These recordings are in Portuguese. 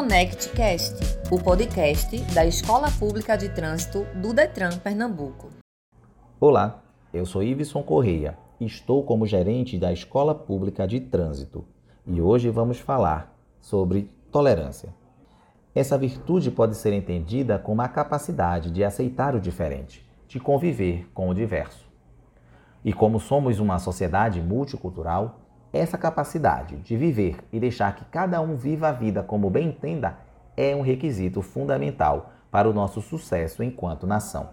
ConnectCast, o podcast da Escola Pública de Trânsito do Detran Pernambuco. Olá, eu sou Iveson Correia estou como gerente da Escola Pública de Trânsito e hoje vamos falar sobre tolerância. Essa virtude pode ser entendida como a capacidade de aceitar o diferente, de conviver com o diverso. E como somos uma sociedade multicultural, essa capacidade de viver e deixar que cada um viva a vida como bem entenda é um requisito fundamental para o nosso sucesso enquanto nação.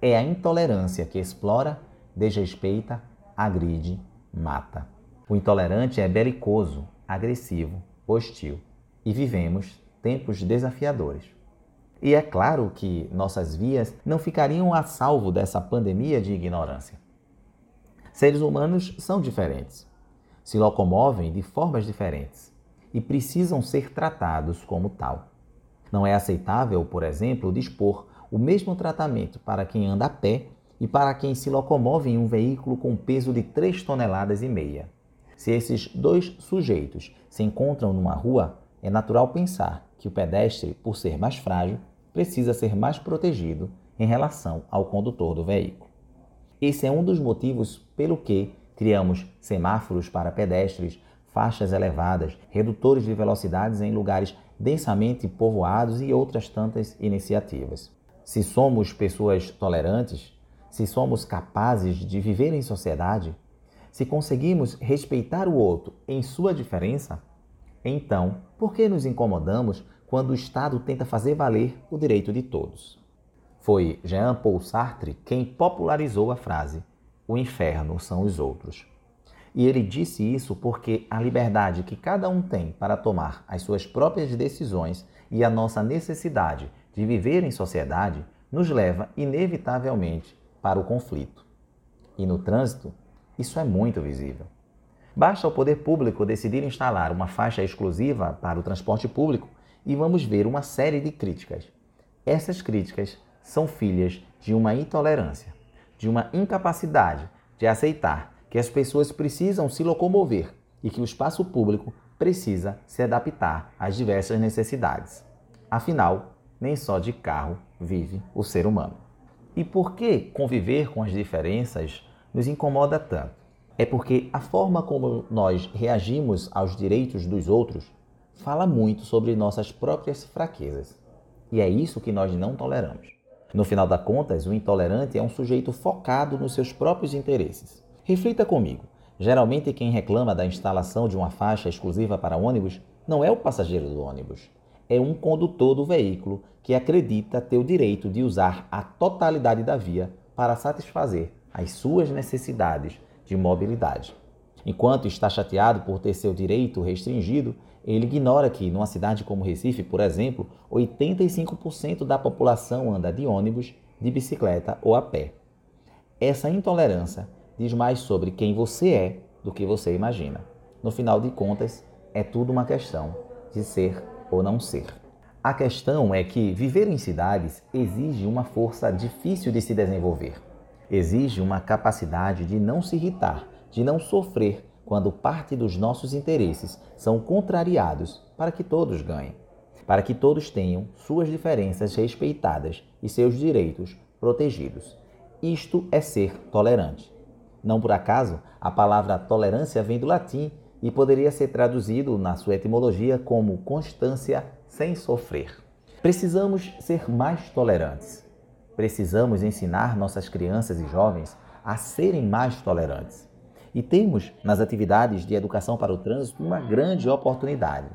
É a intolerância que explora, desrespeita, agride, mata. O intolerante é belicoso, agressivo, hostil e vivemos tempos desafiadores. E é claro que nossas vias não ficariam a salvo dessa pandemia de ignorância. Seres humanos são diferentes se locomovem de formas diferentes e precisam ser tratados como tal. Não é aceitável, por exemplo, dispor o mesmo tratamento para quem anda a pé e para quem se locomove em um veículo com peso de 3 toneladas e meia. Se esses dois sujeitos se encontram numa rua, é natural pensar que o pedestre, por ser mais frágil, precisa ser mais protegido em relação ao condutor do veículo. Esse é um dos motivos pelo que Criamos semáforos para pedestres, faixas elevadas, redutores de velocidades em lugares densamente povoados e outras tantas iniciativas. Se somos pessoas tolerantes, se somos capazes de viver em sociedade, se conseguimos respeitar o outro em sua diferença, então por que nos incomodamos quando o Estado tenta fazer valer o direito de todos? Foi Jean Paul Sartre quem popularizou a frase o inferno são os outros. E ele disse isso porque a liberdade que cada um tem para tomar as suas próprias decisões e a nossa necessidade de viver em sociedade nos leva inevitavelmente para o conflito. E no trânsito, isso é muito visível. Basta o poder público decidir instalar uma faixa exclusiva para o transporte público e vamos ver uma série de críticas. Essas críticas são filhas de uma intolerância de uma incapacidade de aceitar que as pessoas precisam se locomover e que o espaço público precisa se adaptar às diversas necessidades. Afinal, nem só de carro vive o ser humano. E por que conviver com as diferenças nos incomoda tanto? É porque a forma como nós reagimos aos direitos dos outros fala muito sobre nossas próprias fraquezas. E é isso que nós não toleramos. No final das contas, o intolerante é um sujeito focado nos seus próprios interesses. Reflita comigo. Geralmente, quem reclama da instalação de uma faixa exclusiva para ônibus não é o passageiro do ônibus, é um condutor do veículo que acredita ter o direito de usar a totalidade da via para satisfazer as suas necessidades de mobilidade. Enquanto está chateado por ter seu direito restringido, ele ignora que, numa cidade como Recife, por exemplo, 85% da população anda de ônibus, de bicicleta ou a pé. Essa intolerância diz mais sobre quem você é do que você imagina. No final de contas, é tudo uma questão de ser ou não ser. A questão é que viver em cidades exige uma força difícil de se desenvolver. Exige uma capacidade de não se irritar, de não sofrer quando parte dos nossos interesses são contrariados para que todos ganhem, para que todos tenham suas diferenças respeitadas e seus direitos protegidos. Isto é ser tolerante. Não por acaso, a palavra tolerância vem do latim e poderia ser traduzido na sua etimologia como constância sem sofrer. Precisamos ser mais tolerantes. Precisamos ensinar nossas crianças e jovens a serem mais tolerantes. E temos nas atividades de educação para o trânsito uma grande oportunidade.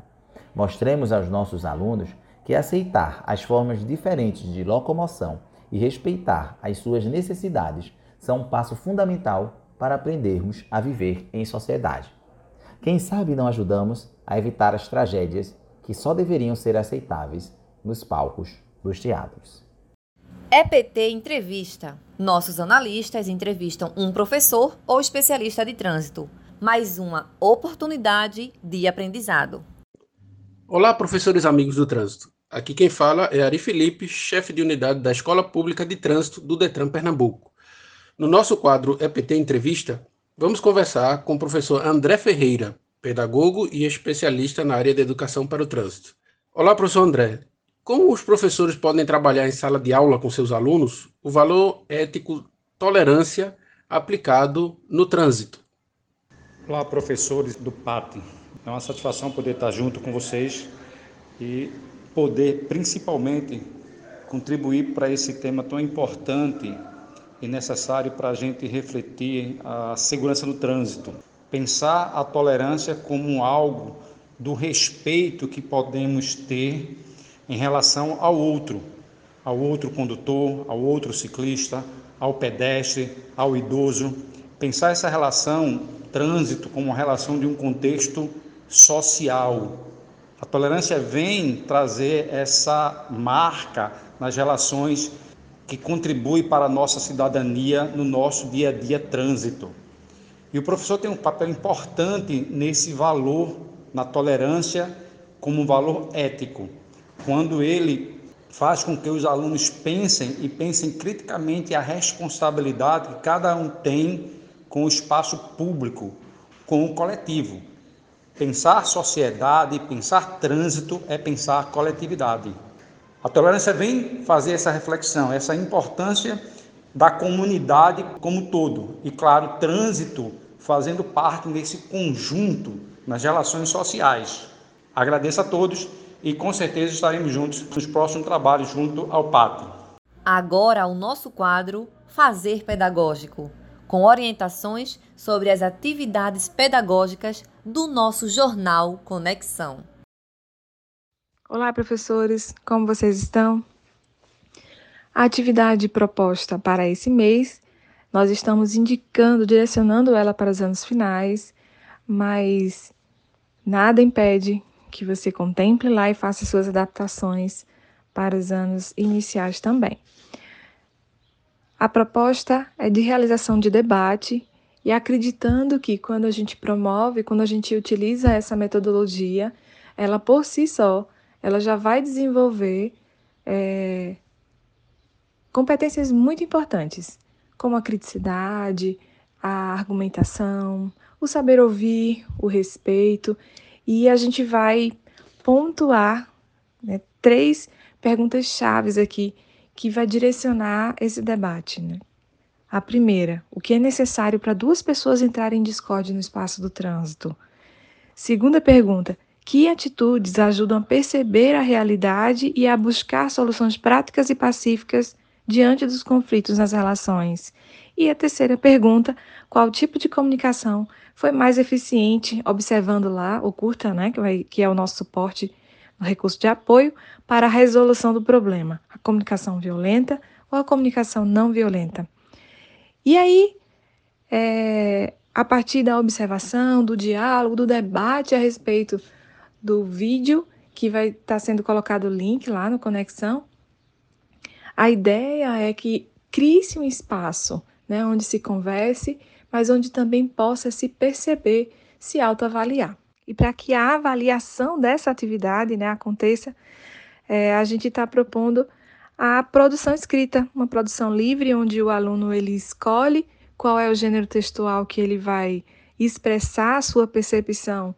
Mostremos aos nossos alunos que aceitar as formas diferentes de locomoção e respeitar as suas necessidades são um passo fundamental para aprendermos a viver em sociedade. Quem sabe não ajudamos a evitar as tragédias que só deveriam ser aceitáveis nos palcos dos teatros. EPT Entrevista. Nossos analistas entrevistam um professor ou especialista de trânsito. Mais uma oportunidade de aprendizado. Olá, professores amigos do trânsito. Aqui quem fala é Ari Felipe, chefe de unidade da Escola Pública de Trânsito do Detran Pernambuco. No nosso quadro EPT Entrevista, vamos conversar com o professor André Ferreira, pedagogo e especialista na área de educação para o trânsito. Olá, professor André. Como os professores podem trabalhar em sala de aula com seus alunos o valor ético tolerância aplicado no trânsito? Olá, professores do PAT. É uma satisfação poder estar junto com vocês e poder, principalmente, contribuir para esse tema tão importante e necessário para a gente refletir a segurança no trânsito. Pensar a tolerância como algo do respeito que podemos ter em relação ao outro, ao outro condutor, ao outro ciclista, ao pedestre, ao idoso. Pensar essa relação trânsito como uma relação de um contexto social. A tolerância vem trazer essa marca nas relações que contribui para a nossa cidadania no nosso dia a dia trânsito. E o professor tem um papel importante nesse valor, na tolerância, como um valor ético, quando ele faz com que os alunos pensem e pensem criticamente a responsabilidade que cada um tem com o espaço público, com o coletivo. Pensar sociedade, pensar trânsito é pensar coletividade. A tolerância vem fazer essa reflexão, essa importância da comunidade como todo. E, claro, trânsito fazendo parte desse conjunto nas relações sociais. Agradeço a todos e com certeza estaremos juntos nos próximos trabalhos junto ao PAT. Agora o nosso quadro Fazer Pedagógico, com orientações sobre as atividades pedagógicas do nosso jornal Conexão. Olá, professores, como vocês estão? A atividade proposta para esse mês, nós estamos indicando, direcionando ela para os anos finais, mas nada impede que você contemple lá e faça suas adaptações para os anos iniciais também. A proposta é de realização de debate e acreditando que quando a gente promove, quando a gente utiliza essa metodologia, ela por si só ela já vai desenvolver é, competências muito importantes, como a criticidade, a argumentação, o saber ouvir, o respeito, e a gente vai pontuar né, três perguntas chaves aqui que vai direcionar esse debate. Né? A primeira, o que é necessário para duas pessoas entrarem em discórdia no espaço do trânsito? Segunda pergunta, que atitudes ajudam a perceber a realidade e a buscar soluções práticas e pacíficas diante dos conflitos nas relações? E a terceira pergunta: qual tipo de comunicação foi mais eficiente, observando lá o curta, né, que, vai, que é o nosso suporte no recurso de apoio para a resolução do problema, a comunicação violenta ou a comunicação não violenta? E aí, é, a partir da observação, do diálogo, do debate a respeito do vídeo que vai estar tá sendo colocado o link lá no Conexão. A ideia é que crie-se um espaço né, onde se converse, mas onde também possa se perceber, se autoavaliar. E para que a avaliação dessa atividade né, aconteça, é, a gente está propondo a produção escrita, uma produção livre, onde o aluno ele escolhe qual é o gênero textual que ele vai expressar a sua percepção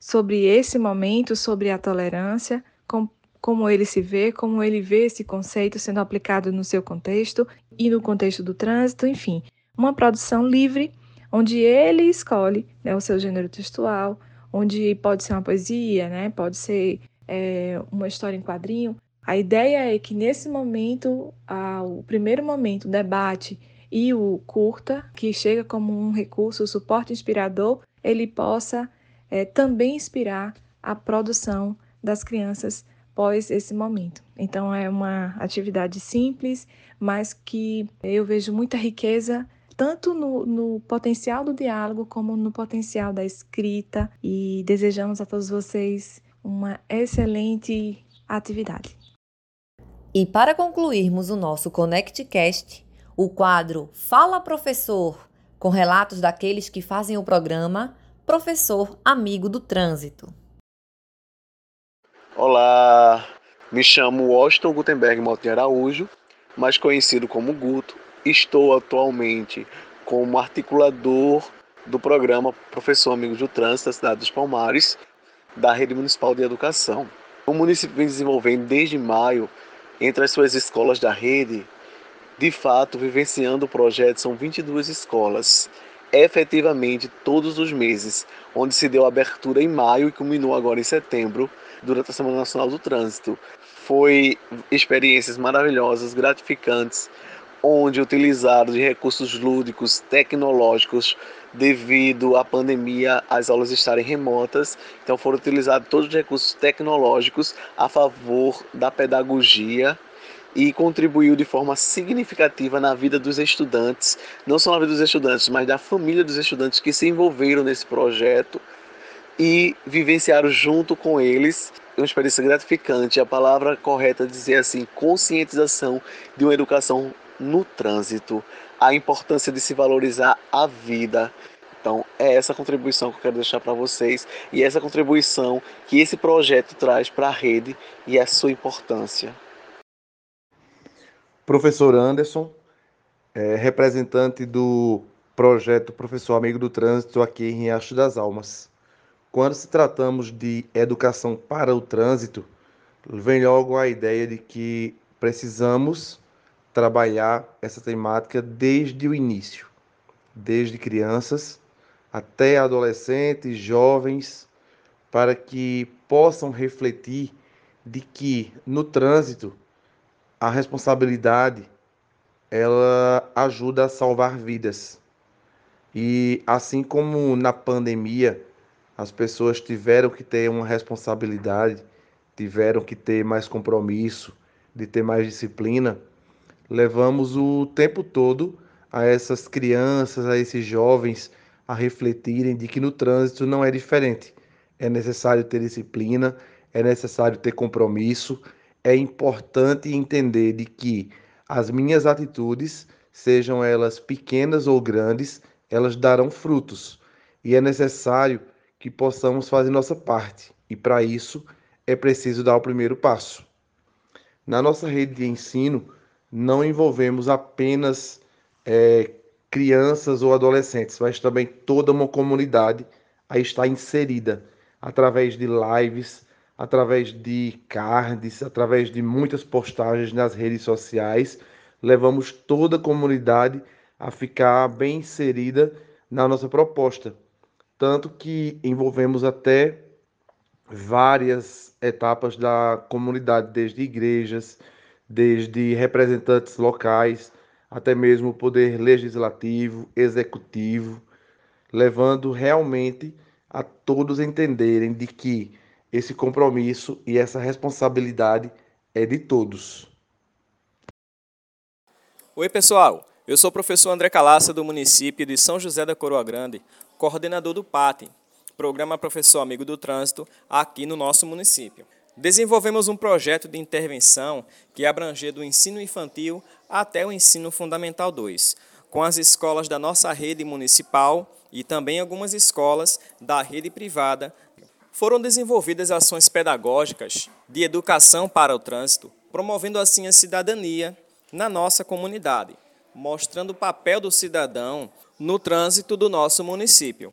sobre esse momento, sobre a tolerância, com, como ele se vê, como ele vê esse conceito sendo aplicado no seu contexto e no contexto do trânsito, enfim, uma produção livre onde ele escolhe né, o seu gênero textual, onde pode ser uma poesia, né, pode ser é, uma história em quadrinho. A ideia é que nesse momento, o primeiro momento, o debate e o curta, que chega como um recurso, o suporte inspirador, ele possa é, também inspirar a produção das crianças pós esse momento. Então, é uma atividade simples, mas que eu vejo muita riqueza tanto no, no, potencial do diálogo como no potencial da escrita e desejamos a todos vocês uma excelente atividade. E para concluirmos o nosso ConnectCast, o quadro Fala Professor, com relatos daqueles que fazem o programa, professor amigo do trânsito. Olá, me chamo Washington Gutenberg Maltin Araújo, mais conhecido como Guto. Estou atualmente como articulador do programa Professor Amigo do Trânsito da cidade dos Palmares, da Rede Municipal de Educação. O município vem desenvolvendo desde maio entre as suas escolas da rede. De fato, vivenciando o projeto, são 22 escolas, efetivamente todos os meses, onde se deu abertura em maio e culminou agora em setembro, durante a Semana Nacional do Trânsito. Foi experiências maravilhosas, gratificantes, onde utilizaram de recursos lúdicos, tecnológicos, devido à pandemia, as aulas estarem remotas. Então foram utilizados todos os recursos tecnológicos a favor da pedagogia e contribuiu de forma significativa na vida dos estudantes, não só na vida dos estudantes, mas da família dos estudantes que se envolveram nesse projeto e vivenciaram junto com eles uma experiência gratificante. A palavra correta é dizer assim, conscientização de uma educação no trânsito, a importância de se valorizar a vida. Então, é essa contribuição que eu quero deixar para vocês e essa contribuição que esse projeto traz para a rede e a sua importância. Professor Anderson, é, representante do projeto Professor Amigo do Trânsito aqui em Riacho das Almas. Quando se tratamos de educação para o trânsito, vem logo a ideia de que precisamos trabalhar essa temática desde o início, desde crianças até adolescentes, jovens, para que possam refletir de que no trânsito a responsabilidade ela ajuda a salvar vidas. E assim como na pandemia as pessoas tiveram que ter uma responsabilidade, tiveram que ter mais compromisso, de ter mais disciplina, levamos o tempo todo a essas crianças, a esses jovens a refletirem de que no trânsito não é diferente. É necessário ter disciplina, é necessário ter compromisso, é importante entender de que as minhas atitudes, sejam elas pequenas ou grandes, elas darão frutos. E é necessário que possamos fazer nossa parte. E para isso é preciso dar o primeiro passo. Na nossa rede de ensino, não envolvemos apenas é, crianças ou adolescentes, mas também toda uma comunidade a estar inserida através de lives, através de cards, através de muitas postagens nas redes sociais. Levamos toda a comunidade a ficar bem inserida na nossa proposta. Tanto que envolvemos até várias etapas da comunidade, desde igrejas, desde representantes locais até mesmo o poder legislativo, executivo, levando realmente a todos entenderem de que esse compromisso e essa responsabilidade é de todos. Oi, pessoal. Eu sou o professor André Calaça, do município de São José da Coroa Grande, coordenador do PAT, Programa Professor Amigo do Trânsito, aqui no nosso município. Desenvolvemos um projeto de intervenção que abrange do ensino infantil até o ensino fundamental 2, com as escolas da nossa rede municipal e também algumas escolas da rede privada. Foram desenvolvidas ações pedagógicas de educação para o trânsito, promovendo assim a cidadania na nossa comunidade, mostrando o papel do cidadão no trânsito do nosso município.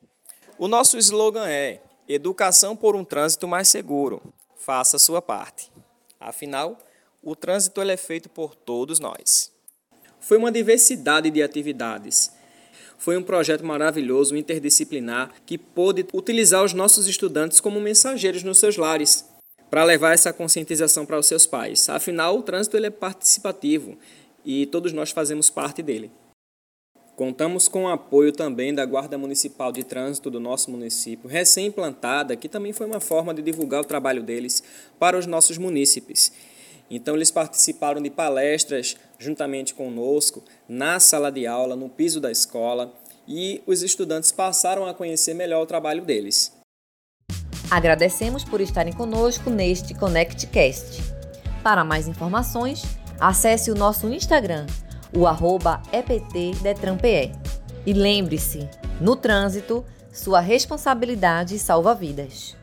O nosso slogan é Educação por um trânsito mais seguro faça a sua parte. Afinal, o trânsito é feito por todos nós. Foi uma diversidade de atividades. Foi um projeto maravilhoso, interdisciplinar, que pôde utilizar os nossos estudantes como mensageiros nos seus lares, para levar essa conscientização para os seus pais. Afinal, o trânsito ele é participativo e todos nós fazemos parte dele. Contamos com o apoio também da Guarda Municipal de Trânsito do nosso município, recém-implantada, que também foi uma forma de divulgar o trabalho deles para os nossos munícipes. Então, eles participaram de palestras juntamente conosco, na sala de aula, no piso da escola, e os estudantes passaram a conhecer melhor o trabalho deles. Agradecemos por estarem conosco neste ConnectCast. Para mais informações, acesse o nosso Instagram o arroba EPTDetranPE. E lembre-se, no trânsito, sua responsabilidade salva vidas.